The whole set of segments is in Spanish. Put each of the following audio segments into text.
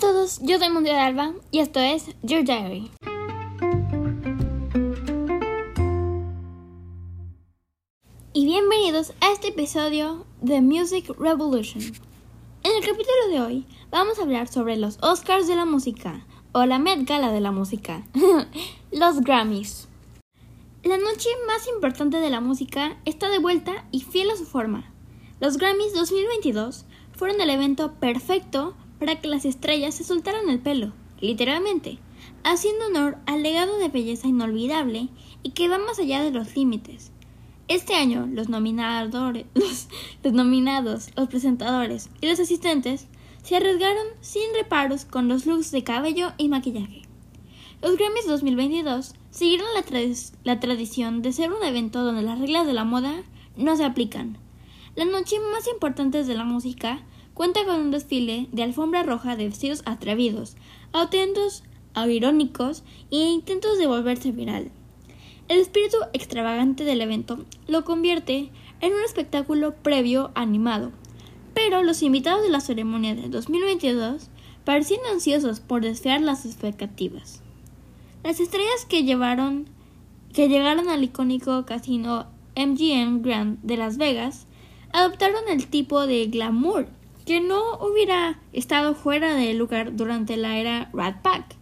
a todos, yo soy Mundial Alba y esto es Your Diary. Y bienvenidos a este episodio de Music Revolution. En el capítulo de hoy vamos a hablar sobre los Oscars de la música o la Met Gala de la música, los Grammys. La noche más importante de la música está de vuelta y fiel a su forma. Los Grammys 2022 fueron el evento perfecto para que las estrellas se soltaran el pelo, literalmente, haciendo honor al legado de belleza inolvidable y que va más allá de los límites. Este año, los, los, nominados, los presentadores y los asistentes se arriesgaron sin reparos con los looks de cabello y maquillaje. Los Grammys 2022 siguieron la, la tradición de ser un evento donde las reglas de la moda no se aplican. La noche más importante de la música cuenta con un desfile de alfombra roja de vestidos atrevidos, auténticos, irónicos e intentos de volverse viral. El espíritu extravagante del evento lo convierte en un espectáculo previo animado, pero los invitados de la ceremonia de 2022 parecían ansiosos por desfiar las expectativas. Las estrellas que llevaron que llegaron al icónico casino MGM Grand de Las Vegas adoptaron el tipo de glamour que no hubiera estado fuera de lugar durante la era Rat Pack.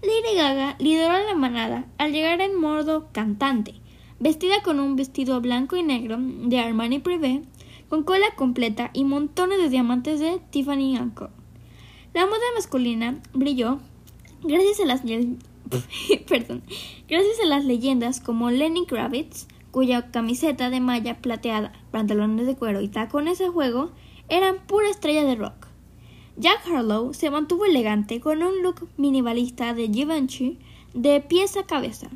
Lady Gaga lideró la manada al llegar en modo cantante, vestida con un vestido blanco y negro de Armani Privé, con cola completa y montones de diamantes de Tiffany Co. La moda masculina brilló gracias a las gracias a las leyendas como Lenny Kravitz, cuya camiseta de malla plateada, pantalones de cuero y tacones de juego eran pura estrella de rock. Jack Harlow se mantuvo elegante con un look minimalista de Givenchy de pies a cabeza,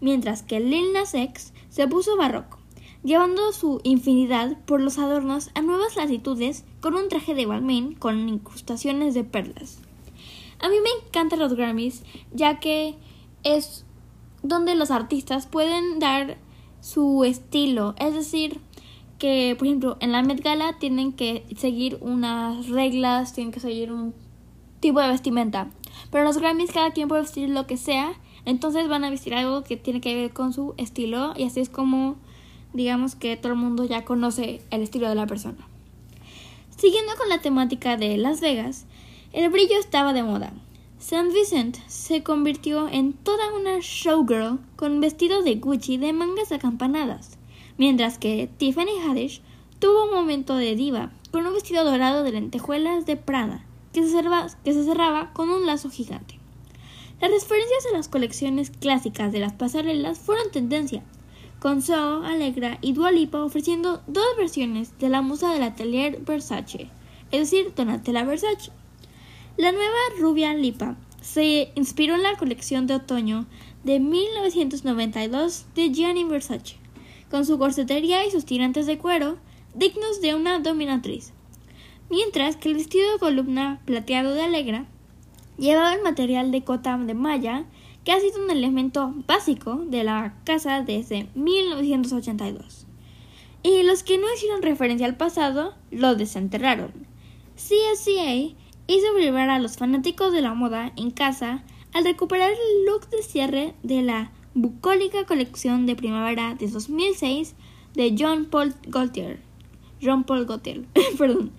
mientras que Lil Nas X se puso barroco, llevando su infinidad por los adornos a nuevas latitudes con un traje de Balmain con incrustaciones de perlas. A mí me encantan los Grammys, ya que es donde los artistas pueden dar su estilo, es decir, por ejemplo, en la Met Gala tienen que seguir unas reglas, tienen que seguir un tipo de vestimenta. Pero en los Grammys cada quien puede vestir lo que sea, entonces van a vestir algo que tiene que ver con su estilo y así es como digamos que todo el mundo ya conoce el estilo de la persona. Siguiendo con la temática de Las Vegas, el brillo estaba de moda. Saint Vincent se convirtió en toda una showgirl con vestido de Gucci de mangas acampanadas mientras que Tiffany Haddish tuvo un momento de diva con un vestido dorado de lentejuelas de Prada que se, cerraba, con un lazo gigante. Las referencias a las colecciones clásicas de las pasarelas fueron tendencia, con Zoe, Alegra y Dua Lipa ofreciendo dos versiones de la musa del atelier Versace, es decir, Donatella Versace. La nueva rubia Lipa se inspiró en la colección de otoño de 1992 de Gianni Versace con su corsetería y sus tirantes de cuero, dignos de una dominatriz, mientras que el vestido de columna plateado de Alegra llevaba el material de cota de malla que ha sido un elemento básico de la casa desde 1982. Y los que no hicieron referencia al pasado lo desenterraron. CSCA hizo vibrar a los fanáticos de la moda en casa al recuperar el look de cierre de la bucólica colección de primavera de 2006 de John Paul Gaultier. John Paul Gaultier, perdón.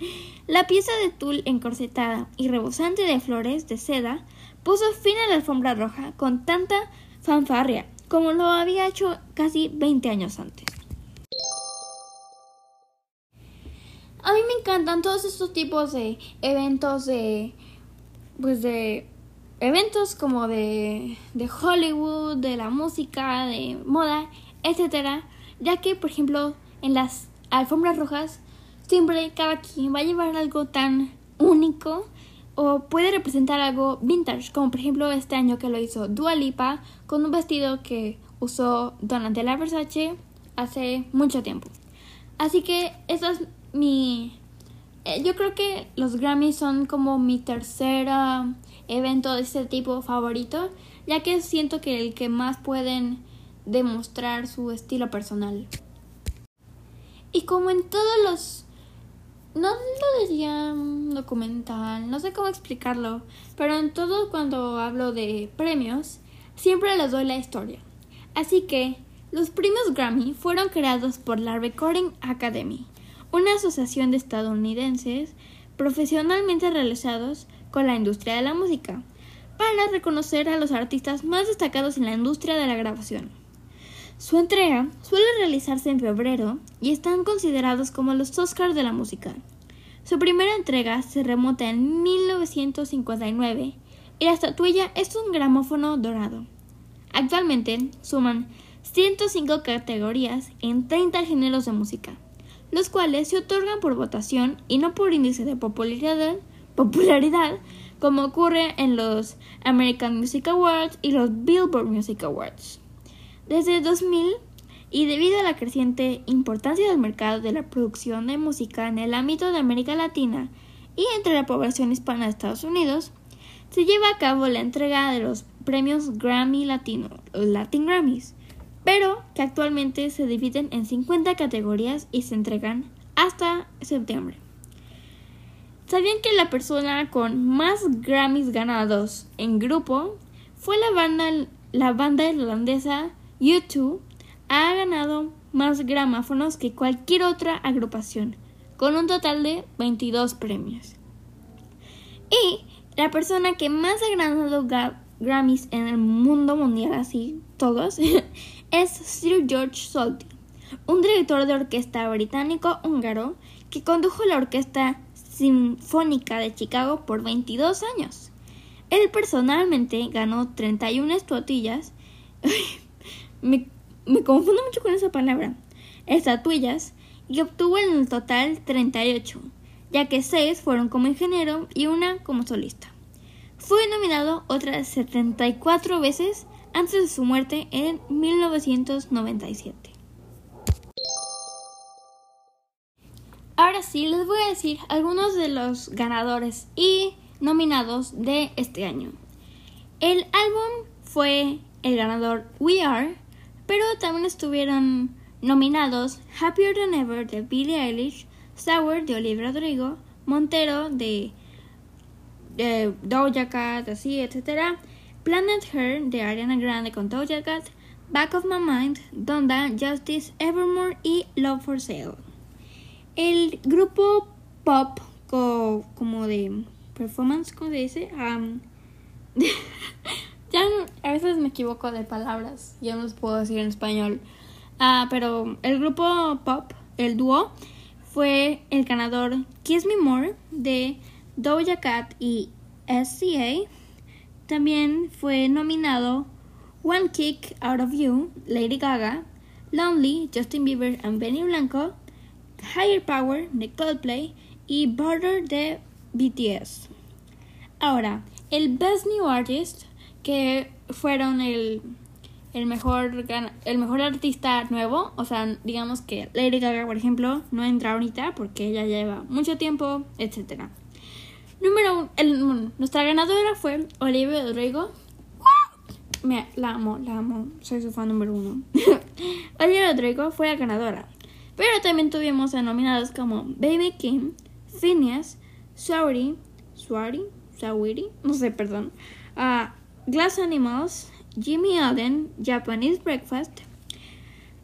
La pieza de tul encorsetada y rebosante de flores de seda puso fin a la alfombra roja con tanta fanfarria como lo había hecho casi 20 años antes. A mí me encantan todos estos tipos de eventos de pues de eventos como de, de Hollywood, de la música, de moda, etcétera, ya que por ejemplo en las alfombras rojas siempre cada quien va a llevar algo tan único o puede representar algo vintage, como por ejemplo este año que lo hizo Dua Lipa con un vestido que usó Donatella Versace hace mucho tiempo. Así que eso es mi eh, yo creo que los Grammys son como mi tercera evento de este tipo favorito, ya que siento que el que más pueden demostrar su estilo personal. Y como en todos los no lo diría documental, no sé cómo explicarlo, pero en todo cuando hablo de premios, siempre les doy la historia. Así que los premios Grammy fueron creados por la Recording Academy, una asociación de estadounidenses profesionalmente realizados con la industria de la música, para reconocer a los artistas más destacados en la industria de la grabación. Su entrega suele realizarse en febrero y están considerados como los Oscars de la música. Su primera entrega se remonta en 1959 y la estatuilla es un gramófono dorado. Actualmente suman 105 categorías en 30 géneros de música, los cuales se otorgan por votación y no por índice de popularidad, popularidad como ocurre en los American Music Awards y los Billboard Music Awards. Desde 2000, y debido a la creciente importancia del mercado de la producción de música en el ámbito de América Latina y entre la población hispana de Estados Unidos, se lleva a cabo la entrega de los premios Grammy Latino, los Latin Grammys, pero que actualmente se dividen en 50 categorías y se entregan hasta septiembre. ¿Sabían que la persona con más Grammys ganados en grupo fue la banda, la banda irlandesa YouTube ha ganado más gramáfonos que cualquier otra agrupación, con un total de 22 premios. Y la persona que más ha ganado Grammys en el mundo mundial, así todos, es Sir George Solti, un director de orquesta británico-húngaro que condujo la Orquesta Sinfónica de Chicago por 22 años. Él personalmente ganó 31 estatuillas me, confundo mucho con esa palabra, estatuillas, y obtuvo en el total 38, ya que 6 fueron como ingeniero y una como solista. Fue nominado otras 74 veces antes de su muerte en 1997. Ahora sí, les voy a decir algunos de los ganadores y nominados de este año. El álbum fue el ganador We Are, pero también estuvieron nominados Happier Than Ever de Billie Eilish, Sour de Olivia Rodrigo, Montero de, Doja Cat, así, etc. Planet Her de Ariana Grande con Doja Cat, Back of My Mind, Donda, Justice, Evermore y Love for Sale. El grupo pop como de performance, ¿cómo se dice? Ya a veces me equivoco de palabras, ya no los puedo decir en español. Ah, pero el grupo pop, el dúo, fue el ganador Kiss Me More de Doja Cat y SCA. También fue nominado One Kick Out of You, Lady Gaga, Lonely, Justin Bieber and Benny Blanco, Higher Power de Coldplay y Border de BTS. Ahora, el Best New Artist que fueron el, el, mejor, el mejor artista nuevo. O sea, digamos que Lady Gaga, por ejemplo, no entra ahorita porque ella lleva mucho tiempo, etc. Número uno, nuestra ganadora fue Olivia Rodrigo. Me, la amo, la amo, soy su fan número uno. Olivia Rodrigo fue la ganadora. Pero también tuvimos a nominados como Baby Kim, Phineas, Sauri, Swari, Sawiri, no sé, perdón, a Glass Animals, Jimmy Allen, Japanese Breakfast,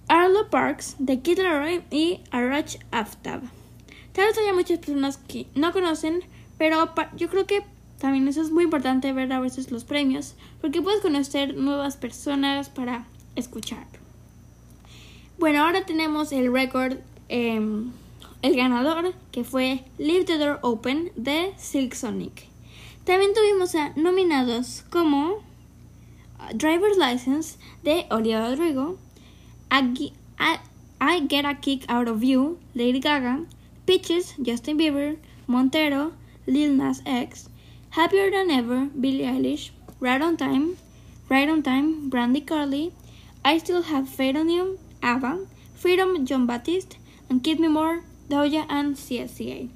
Arlo Parks, The Kid Laroi y Arach Aftab. Tal vez haya muchas personas que no conocen, pero yo creo que también eso es muy importante ver a veces los premios, porque puedes conocer nuevas personas para escuchar. Bueno, ahora tenemos el récord, em, el ganador, que fue Leave the Door Open de Silk Sonic. También tuvimos a nominados como uh, Driver's License de Olivia Rodrigo, I, Get a Kick Out of You, Lady Gaga, Peaches, Justin Bieber, Montero, Lil Nas X, Happier Than Ever, Billie Eilish, Right on Time, Right on Time, Brandy Carly, I Still Have Faith on You, ABBA, Freedom, John Baptiste, and Keep Me More, Doja and CSCA.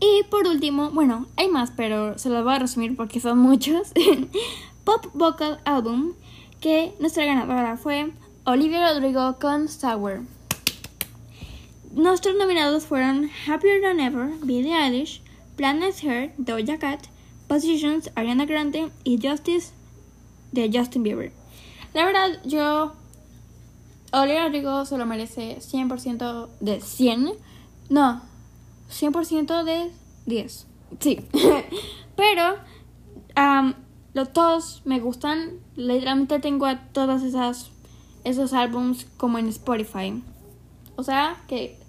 Y por último, bueno, hay más, pero se los voy a resumir porque son muchos. Pop Vocal Album, que nuestra ganadora fue Olivia Rodrigo con Sour. Nuestros nominados fueron Happier Than Ever, Billie Eilish, Planet Her, Doja Cat, Positions, Ariana Grande y Justice de Justin Bieber. La verdad, yo. Olivia Rodrigo se lo merece 100% de 100. No, 100% de 10. Sí. Pero. los todos me gustan. Literalmente tengo a todas esas. Esos álbums como en Spotify. O sea que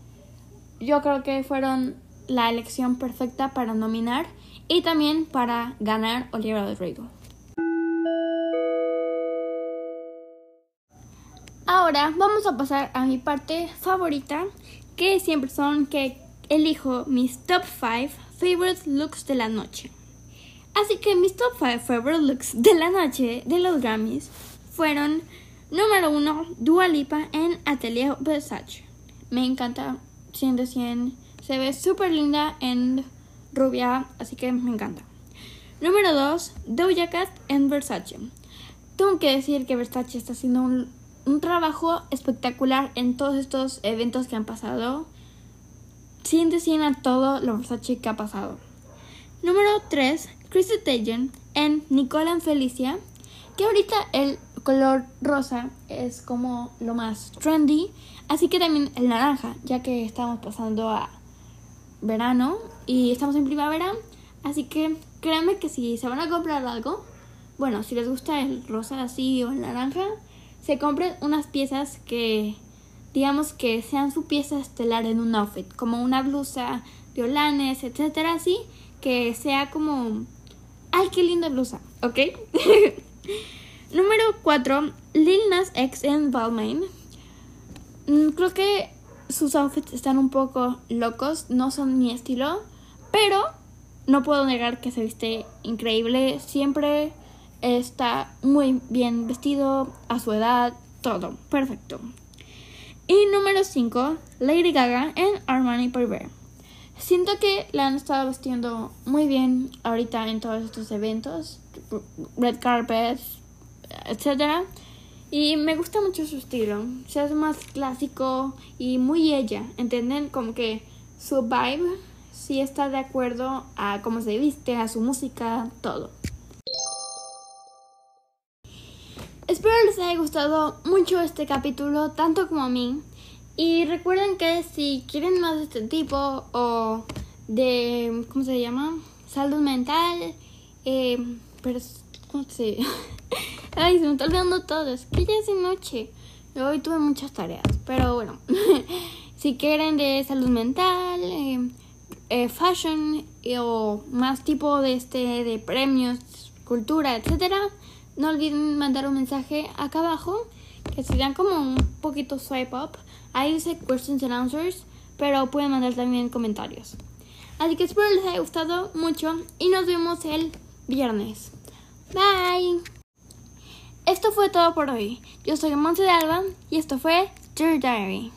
yo creo que fueron la elección perfecta para nominar y también para ganar Olivia Rodrigo. Ahora vamos a pasar a mi parte favorita, que siempre son que elijo mis top 5 favorite looks de la noche. Así que mis top 5 favorite looks de la noche de los Grammys fueron número 1 Dua Lipa en Atelier Versace. Me encanta 100 de 100. Se ve súper linda en rubia, así que me encanta. Número 2, Doja Cat en Versace. Tengo que decir que Versace está haciendo un, un trabajo espectacular en todos estos eventos que han pasado. 100 de 100 a todo lo Versace que ha pasado. Número 3, Chrissy Teigen en Nicola en Felicia. Que ahorita el color rosa es como lo más trendy. Así que también el naranja, ya que estamos pasando a verano y estamos en primavera. Así que créanme que si se van a comprar algo, bueno, si les gusta el rosa así o el naranja, se compren unas piezas que, digamos que sean su pieza estelar en un outfit, como una blusa, violanes, etcétera, así, que sea como, ay, qué linda blusa, ¿ok? Número 4, Lil Nas X en Balmain. Mm, creo que sus outfits están un poco locos, no son mi estilo, pero no puedo negar que se viste increíble, siempre está muy bien vestido a su edad, todo, perfecto. Y número 5, Lady Gaga en Armani Privé. Siento que la han estado vestiendo muy bien ahorita en todos estos eventos, red carpet, etcétera. Y me gusta mucho su estilo. Se hace más clásico y muy ella. ¿Entienden? Como que su vibe sí está de acuerdo a cómo se viste, a su música, todo. Espero les haya gustado mucho este capítulo, tanto como a mí. Y recuerden que si quieren más de este tipo o de, ¿cómo se llama? Salud mental, eh, pero, ¿cómo se Ay, se me está olvidando todo. Es que ya es de noche. Hoy tuve muchas tareas. Pero bueno. si quieren de salud mental, eh, eh, fashion o más tipo de este de premios, cultura, etcétera, no olviden mandar un mensaje acá abajo que serían como un poquito swipe up. Ahí dice questions and answers, pero pueden mandar también comentarios. Así que espero les haya gustado mucho y nos vemos el viernes. Bye. Esto fue todo por hoy. Yo soy Monte de Alba y esto fue Dear Diary.